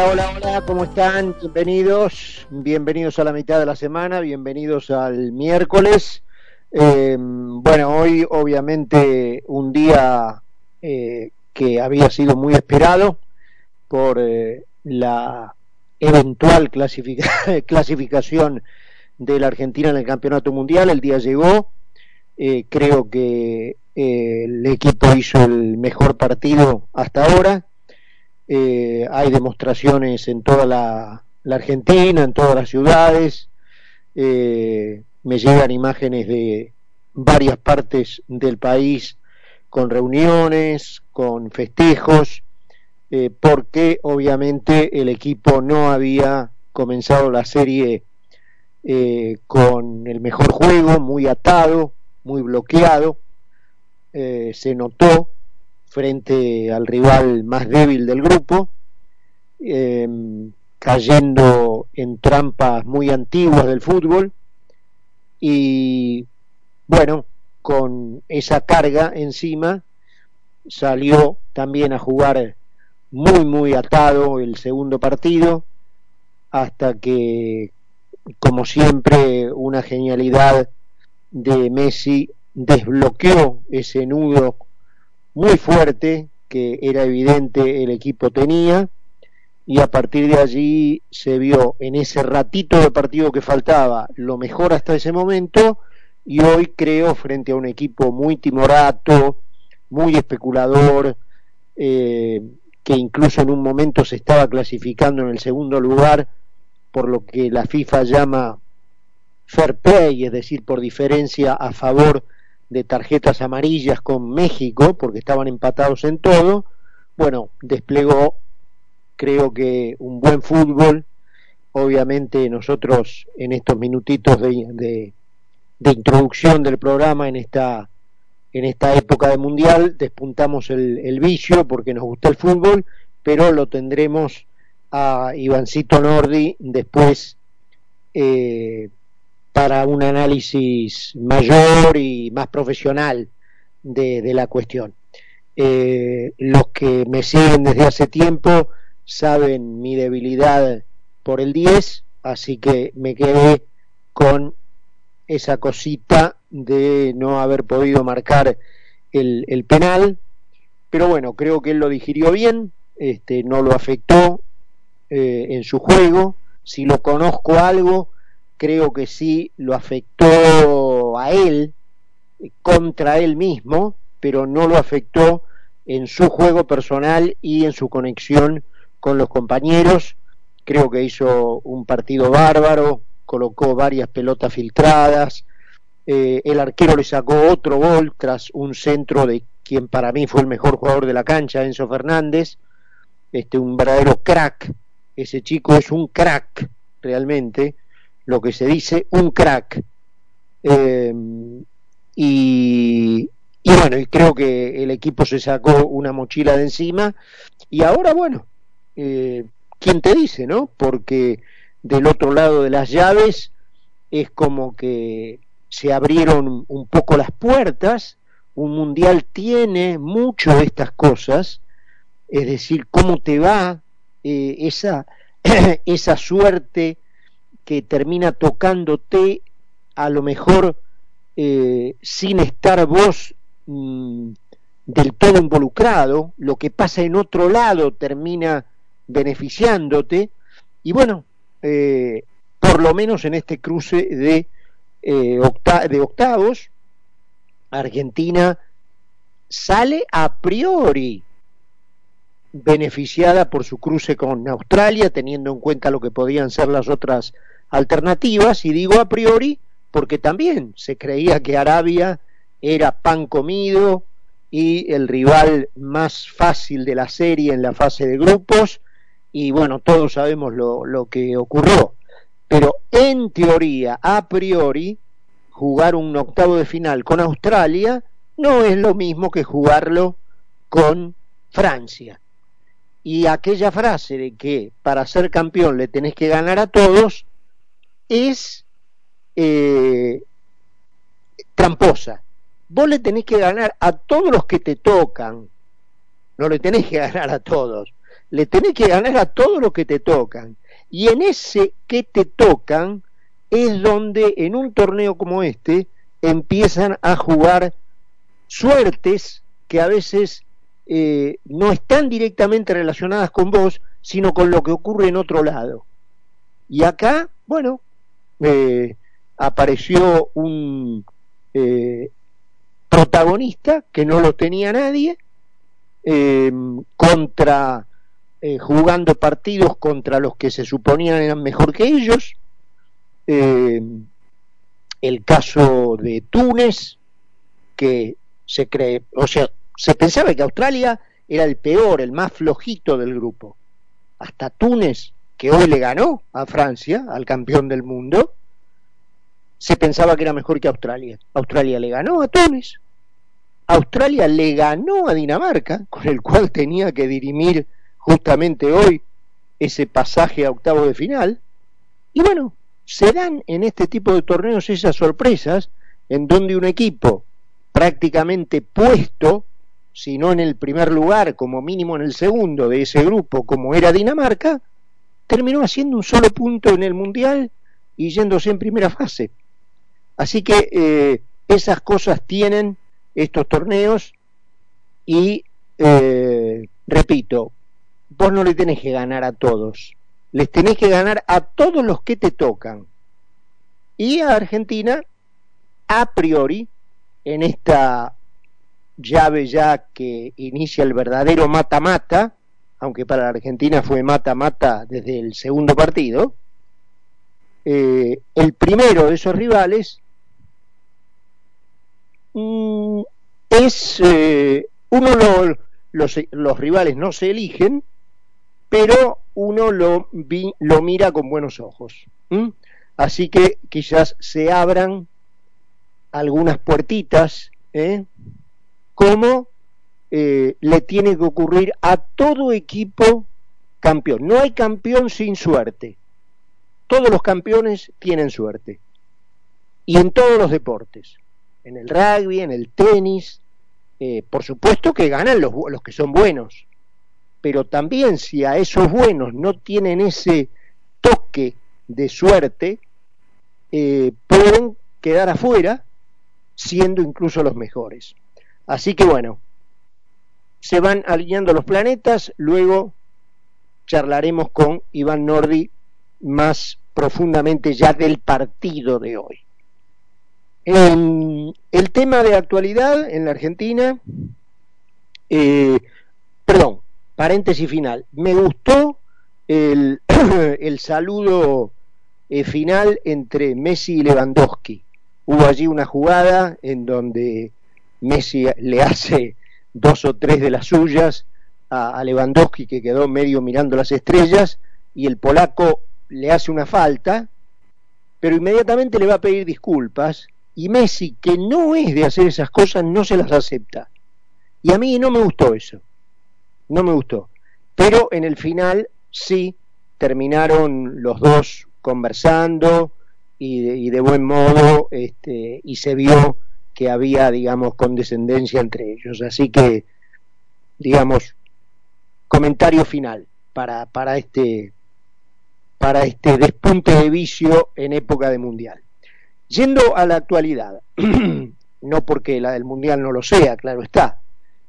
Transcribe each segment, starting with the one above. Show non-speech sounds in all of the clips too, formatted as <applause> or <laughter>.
Hola, hola, hola, ¿cómo están? Bienvenidos, bienvenidos a la mitad de la semana, bienvenidos al miércoles. Eh, bueno, hoy obviamente un día eh, que había sido muy esperado por eh, la eventual <laughs> clasificación de la Argentina en el Campeonato Mundial, el día llegó, creo que el equipo hizo el mejor partido hasta ahora, eh, hay demostraciones en toda la, Argentina, en todas las ciudades, eh, me llegan imágenes de varias partes del país con reuniones, con festejos, eh, porque obviamente el equipo no había comenzado la serie con el mejor juego, muy atado, muy bloqueado, se notó frente al rival más débil del grupo, em, cayendo en trampas muy antiguas del fútbol y bueno, con esa carga encima salió también a jugar muy muy atado el segundo partido hasta que como siempre una genialidad de Messi desbloqueó ese nudo muy fuerte que era evidente el equipo tenía y a partir de allí se vio en ese ratito de partido que faltaba lo mejor hasta ese momento y hoy creo frente a un equipo muy timorato, muy especulador, eh, que incluso en un momento se estaba clasificando en el segundo lugar por lo que la FIFA llama fair play, es decir, por diferencia a favor de tarjetas amarillas con México, porque estaban empatados en todo, bueno, desplegó, creo que un buen fútbol, obviamente nosotros en estos minutitos de, de, introducción del programa en esta en esta época de mundial despuntamos el, vicio porque nos gusta el fútbol pero lo tendremos a Ivancito Nordi después eh, para un análisis mayor y más profesional de, la cuestión. Eh, los que me siguen desde hace tiempo saben mi debilidad por el 10, así que me quedé con esa cosita de no haber podido marcar el, penal, pero bueno, creo que él lo digirió bien, este, no lo afectó eh, en su juego, si lo conozco algo, creo que sí lo afectó a él contra él mismo, pero no lo afectó en su juego personal y en su conexión con los compañeros. Creo que hizo un partido bárbaro, colocó varias pelotas filtradas, eh, el arquero le sacó otro gol tras un centro de quien para mí fue el mejor jugador de la cancha, Enzo Fernández, este un verdadero crack, ese chico es un crack realmente, lo que se dice un crack. Eh, y, bueno, y creo que el equipo se sacó una mochila de encima y ahora, bueno, eh, ¿quién te dice, no? Porque del otro lado de las llaves es como que se abrieron un poco las puertas, un mundial tiene mucho de estas cosas, es decir, cómo te va eh, esa, <clears throat> esa suerte que termina tocándote a lo mejor eh, sin estar vos mm, del todo involucrado, lo que pasa en otro lado termina beneficiándote, y bueno, eh, por lo menos en este cruce de, eh, de octavos, Argentina sale a priori beneficiada por su cruce con Australia, teniendo en cuenta lo que podían ser las otras alternativas, y digo a priori porque también se creía que Arabia era pan comido y el rival más fácil de la serie en la fase de grupos, y bueno, todos sabemos lo, lo que ocurrió. Pero en teoría, a priori, jugar un octavo de final con Australia no es lo mismo que jugarlo con Francia. Y aquella frase de que para ser campeón le tenés que ganar a todos, es eh, tramposa. Vos le tenés que ganar a todos los que te tocan, no le tenés que <laughs> ganar a todos. le tenés que ganar a todos los que te tocan. Y en ese que te tocan es donde en un torneo como este empiezan a jugar suertes que a veces eh, no están directamente relacionadas con vos, sino con lo que ocurre en otro lado. Y acá, bueno, eh, apareció un eh, protagonista que no lo tenía nadie, contra jugando partidos contra los que se suponían eran mejor que ellos. el caso de Túnez, que se cree, o sea, se pensaba que Australia era el peor, el más flojito del grupo. Hasta Túnez, que hoy le ganó a Francia, al campeón del mundo, se pensaba que era mejor que Australia. Australia le ganó a Túnez. Australia le ganó a Dinamarca, con el cual tenía que dirimir justamente hoy ese pasaje a octavo de final. Y bueno, se dan en este tipo de torneos esas sorpresas en donde un equipo prácticamente puesto, si no en el primer lugar, como mínimo en el segundo de ese grupo, como era Dinamarca, terminó haciendo un solo punto en el Mundial y yéndose en primera fase. Así que eh, esas cosas tienen estos torneos y, eh, repito, vos no le tenés que ganar a todos, les tenés que ganar a todos los que te tocan. Y a Argentina, a priori, en esta llave ya que inicia el verdadero mata-mata, aunque para la Argentina fue mata-mata desde el segundo partido, eh, el primero de esos rivales mm, es, eh, uno los, los, rivales no se eligen, pero uno lo, lo mira con buenos ojos. Así que quizás se abran algunas puertitas, ¿eh? como eh, le tiene que ocurrir a todo equipo campeón. No hay campeón sin suerte. Todos los campeones tienen suerte. Y en todos los deportes. En el rugby, en el tenis. Eh, por supuesto que ganan los, los que son buenos. Pero también si a esos buenos no tienen ese toque de suerte, pueden quedar afuera siendo incluso los mejores. Así que bueno, se van alineando los planetas, luego charlaremos con Iván Nordi más profundamente ya del partido de hoy. el tema de actualidad en la Argentina, eh, perdón, paréntesis final, me gustó el, <clears throat> el saludo eh, final entre Messi y Lewandowski hubo allí una jugada en donde Messi le hace dos o tres de las suyas a, Lewandowski que quedó medio mirando las estrellas y el polaco le hace una falta, pero inmediatamente le va a pedir disculpas y Messi, que no es de hacer esas cosas, no se las acepta. Y a mí no me gustó eso, no me gustó. Pero en el final sí terminaron los dos conversando, y de, buen modo este, y se vio que había, digamos, condescendencia entre ellos. Así que, digamos, comentario final para, para, este, para este despunte de vicio en época de mundial. Yendo a la actualidad, <clears throat> no porque la del mundial no lo sea, claro está,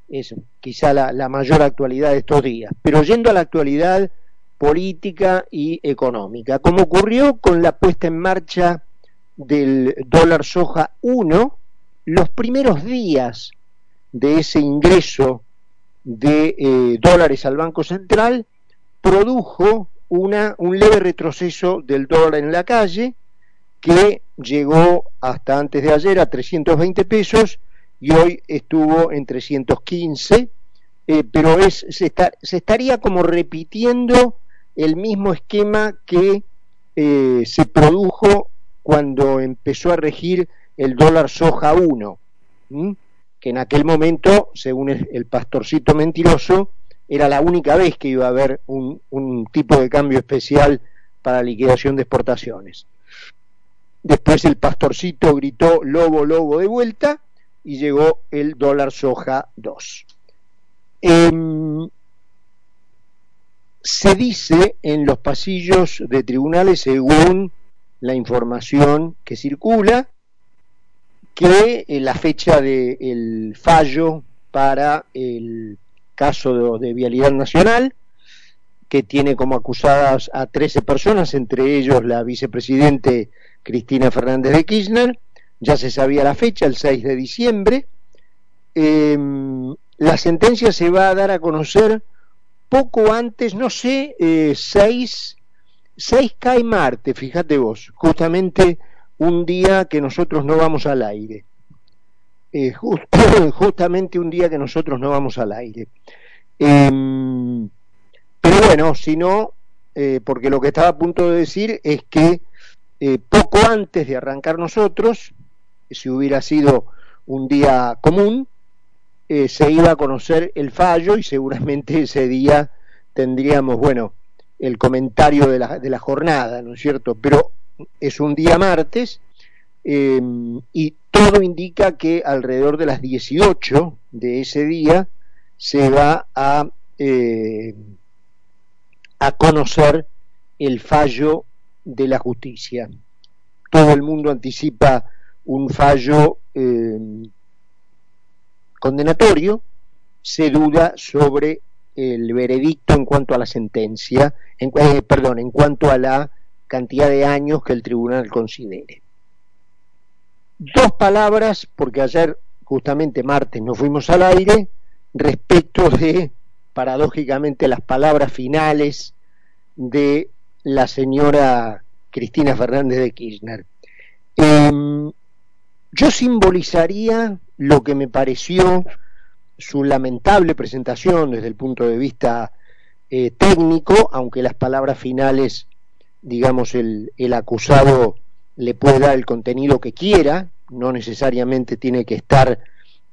es quizá la, la mayor actualidad de estos días, pero yendo a la actualidad política y económica, como ocurrió con la puesta en marcha del dólar soja 1, los primeros días de ese ingreso de eh, dólares al Banco Central produjo una, un leve retroceso del dólar en la calle que llegó hasta antes de ayer a 320 pesos y hoy estuvo en 315, eh, pero se estaría como repitiendo el mismo esquema que eh, se produjo cuando empezó a regir el dólar soja 1, que en aquel momento, según el, pastorcito mentiroso, era la única vez que iba a haber un, tipo de cambio especial para liquidación de exportaciones. Después el pastorcito gritó lobo, lobo de vuelta y llegó el dólar soja 2. se dice en los pasillos de tribunales, según la información que circula, que eh, la fecha del fallo para el caso de, Vialidad Nacional, que tiene como acusadas a 13 personas, entre ellos la vicepresidente Cristina Fernández de Kirchner, ya se sabía la fecha, el 6 de diciembre. Em, la sentencia se va a dar a conocer poco antes, no sé, eh, 6, 6 cae martes, fíjate vos, justamente un día que nosotros no vamos al aire. Eh, <coughs> justamente un día que nosotros no vamos al aire. Em, pero bueno, si no, eh, porque lo que estaba a punto de decir es que eh, poco antes de arrancar nosotros, si hubiera sido un día común, se iba a conocer el fallo y seguramente <laughs> ese día tendríamos, bueno, el comentario de la, de la jornada, ¿no es cierto? Pero es un día martes em, y todo indica que alrededor de las 18 de ese día se va a, eh, a conocer el fallo de la justicia. Todo el mundo anticipa un fallo em, condenatorio, se duda sobre el veredicto en cuanto a la sentencia, en, eh, perdón, en cuanto a la cantidad de años que el tribunal considere. Dos palabras, porque ayer, justamente martes, nos fuimos al aire, respecto de, paradójicamente, las palabras finales de la señora Cristina Fernández de Kirchner. Em, yo simbolizaría lo que me pareció su lamentable presentación desde el punto de vista eh, técnico, aunque las palabras finales digamos, el, el acusado le puede dar el contenido que quiera, no necesariamente tiene que estar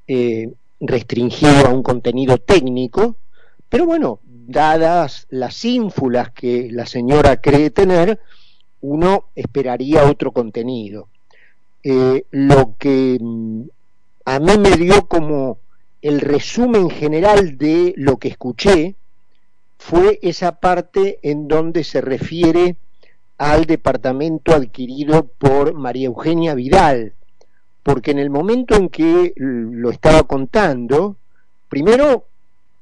eh, restringido a un contenido técnico, pero bueno, dadas las ínfulas que la señora cree tener, uno esperaría otro contenido. Eh, lo que mm, a mí me dio como el resumen general de lo que escuché fue esa parte en donde se refiere al departamento adquirido por María Eugenia Vidal, porque en el momento en que lo estaba contando, primero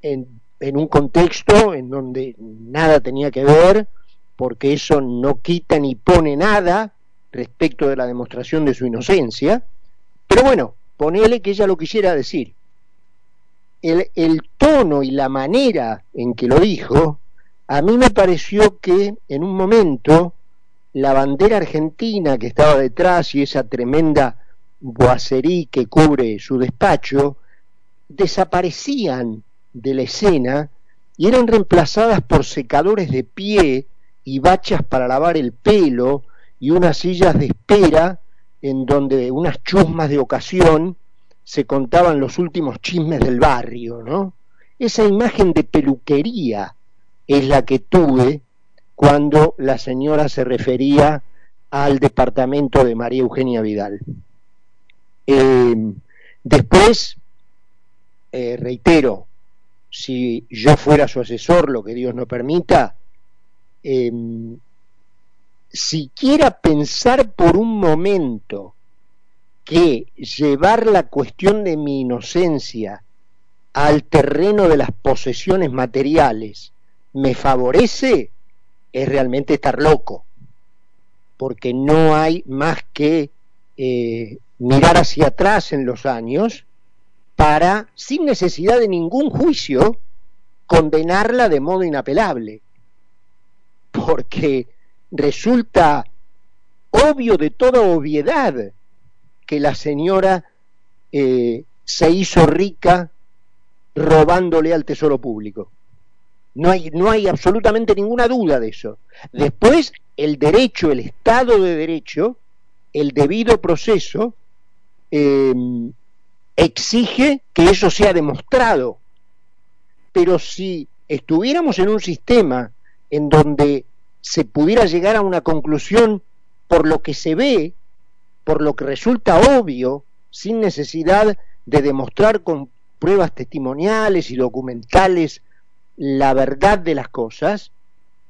en, un contexto en donde nada tenía que ver, porque eso no quita ni pone nada respecto de la demostración de su inocencia, pero bueno, ponele que ella lo quisiera decir. El, el tono y la manera en que lo dijo, a mí me pareció que en un momento la bandera argentina que estaba detrás y esa tremenda boacerí que cubre su despacho desaparecían de la escena y eran reemplazadas por secadores de pie y bachas para lavar el pelo y unas sillas de espera en donde unas chusmas de ocasión se contaban los últimos chismes del barrio, ¿no? Esa imagen de peluquería es la que tuve cuando la señora se refería al departamento de María Eugenia Vidal. Eh, después, eh, reitero, si yo fuera su asesor, lo que Dios no permita, eh, siquiera pensar por un momento que llevar la cuestión de mi inocencia al terreno de las posesiones materiales me favorece, es realmente estar loco, porque no hay más que eh, mirar hacia atrás en los años para, sin necesidad de ningún juicio, condenarla de modo inapelable, porque resulta obvio de toda obviedad que la señora eh, se hizo rica robándole al tesoro público. No hay, no hay absolutamente ninguna duda de eso. Después, el derecho, el Estado de Derecho, el debido proceso, em, exige que eso sea demostrado. Pero si estuviéramos en un sistema en donde se pudiera llegar a una conclusión por lo que se ve, por lo que resulta obvio, sin necesidad de demostrar con pruebas testimoniales y documentales la verdad de las cosas,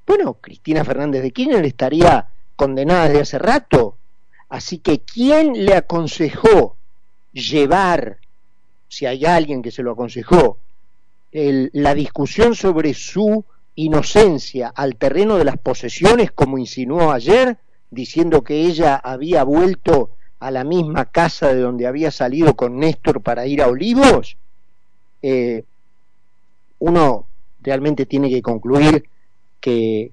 bueno, Cristina Fernández de Kirchner estaría condenada desde hace rato. Así que, ¿quién le aconsejó llevar, si hay alguien que se lo aconsejó, la discusión sobre su inocencia al terreno de las posesiones, como insinuó ayer, diciendo que ella había vuelto a la misma casa de donde había salido con Néstor para ir a Olivos, eh, uno realmente tiene que concluir que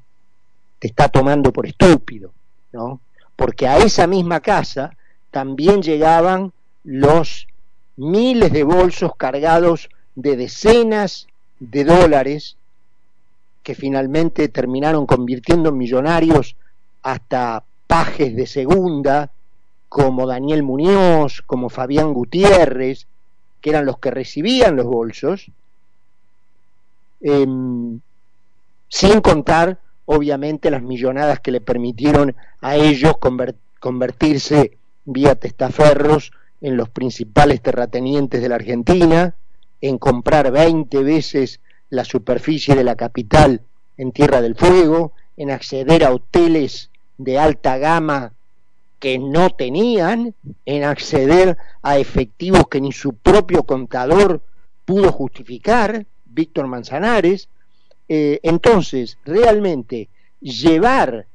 te está tomando por estúpido, ¿no? Porque a esa misma casa también llegaban los miles de bolsos cargados de decenas de dólares que finalmente terminaron convirtiendo en millonarios hasta pajes de segunda, como Daniel Muñoz, como Fabián Gutiérrez, que eran los que recibían los bolsos, em, sin contar, obviamente, las millonadas que le permitieron a ellos convertirse vía testaferros en los principales terratenientes de la Argentina, en comprar 20 veces la superficie de la capital en Tierra del Fuego, en acceder a hoteles de alta gama que no tenían, en acceder a efectivos que ni su propio contador pudo justificar, Víctor Manzanares. Eh, entonces, realmente, llevar,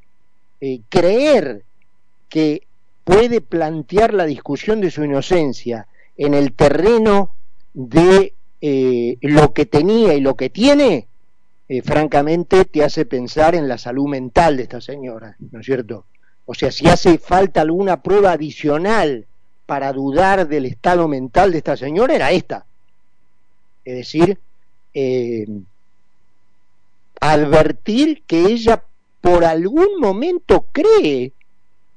eh, creer que puede plantear la discusión de su inocencia en el terreno de eh, lo que tenía y lo que tiene, francamente te hace pensar en la salud mental de esta señora, ¿no es cierto? O sea, si hace falta alguna prueba adicional para dudar del estado mental de esta señora, era esta. Es decir, eh, advertir que ella por algún momento cree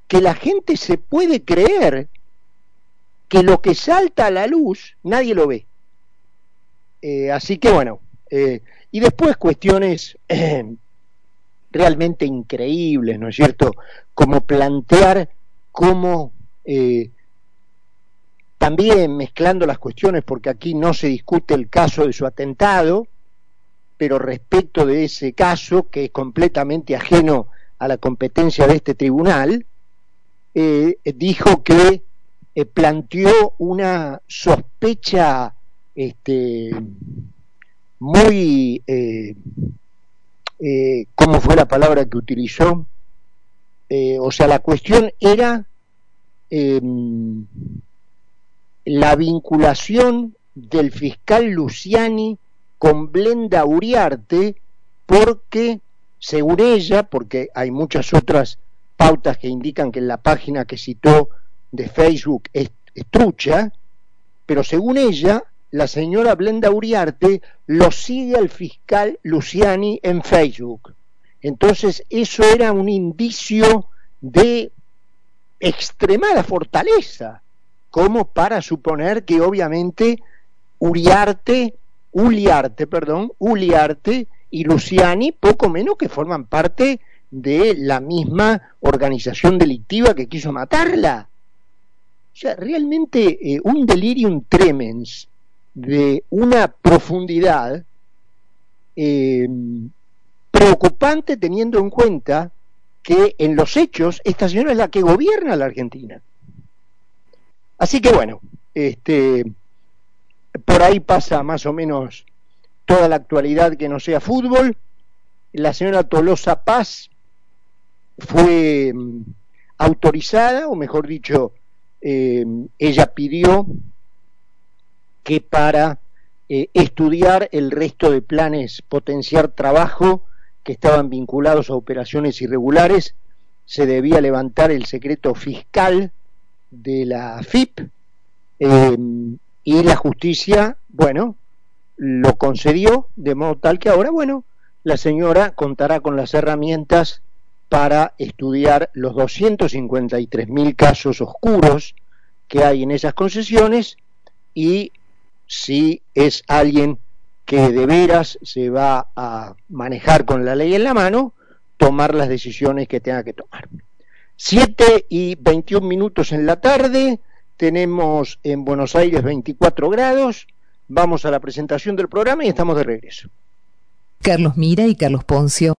que la gente se puede creer que lo que salta a la luz nadie lo ve. Eh, así que bueno, eh, y después cuestiones <clears throat> realmente increíbles, ¿no es cierto? Como plantear cómo, también mezclando las cuestiones, porque aquí no se discute el caso de su atentado, pero respecto de ese caso, que es completamente ajeno a la competencia de este tribunal, eh, dijo que eh, planteó una sospecha este, muy, eh, ¿cómo fue la palabra que utilizó? o sea, la cuestión era em, la vinculación del fiscal Luciani con Blenda Uriarte, porque, según ella, porque hay muchas otras pautas que indican que la página que citó de Facebook es, trucha, pero según ella, la señora Blenda Uriarte lo sigue al fiscal Luciani en Facebook. Entonces, eso era un indicio de extremada fortaleza, como para suponer que obviamente Uriarte, Uliarte, perdón, Uliarte y Luciani poco menos que forman parte de la misma organización delictiva que quiso matarla. O sea, realmente eh, un delirium tremens de una profundidad eh, preocupante teniendo en cuenta que en los hechos esta señora es la que gobierna la Argentina. Así que bueno, este, por ahí pasa más o menos toda la actualidad que no sea fútbol. La señora Tolosa Paz fue mm, autorizada, o mejor dicho, eh, ella pidió que para eh, estudiar el resto de planes potenciar trabajo que estaban vinculados a operaciones irregulares, se debía levantar el secreto fiscal de la FIP eh, y la justicia, bueno, lo concedió de modo tal que ahora, bueno, la señora contará con las herramientas para estudiar los 253.000 casos oscuros que hay en esas concesiones y si es alguien que de veras se va a manejar con la ley en la mano, tomar las decisiones que tenga que tomar. 7 y 21 minutos en la tarde, tenemos en Buenos Aires 24 grados, vamos a la presentación del programa y estamos de regreso. Carlos Mira y Carlos Poncio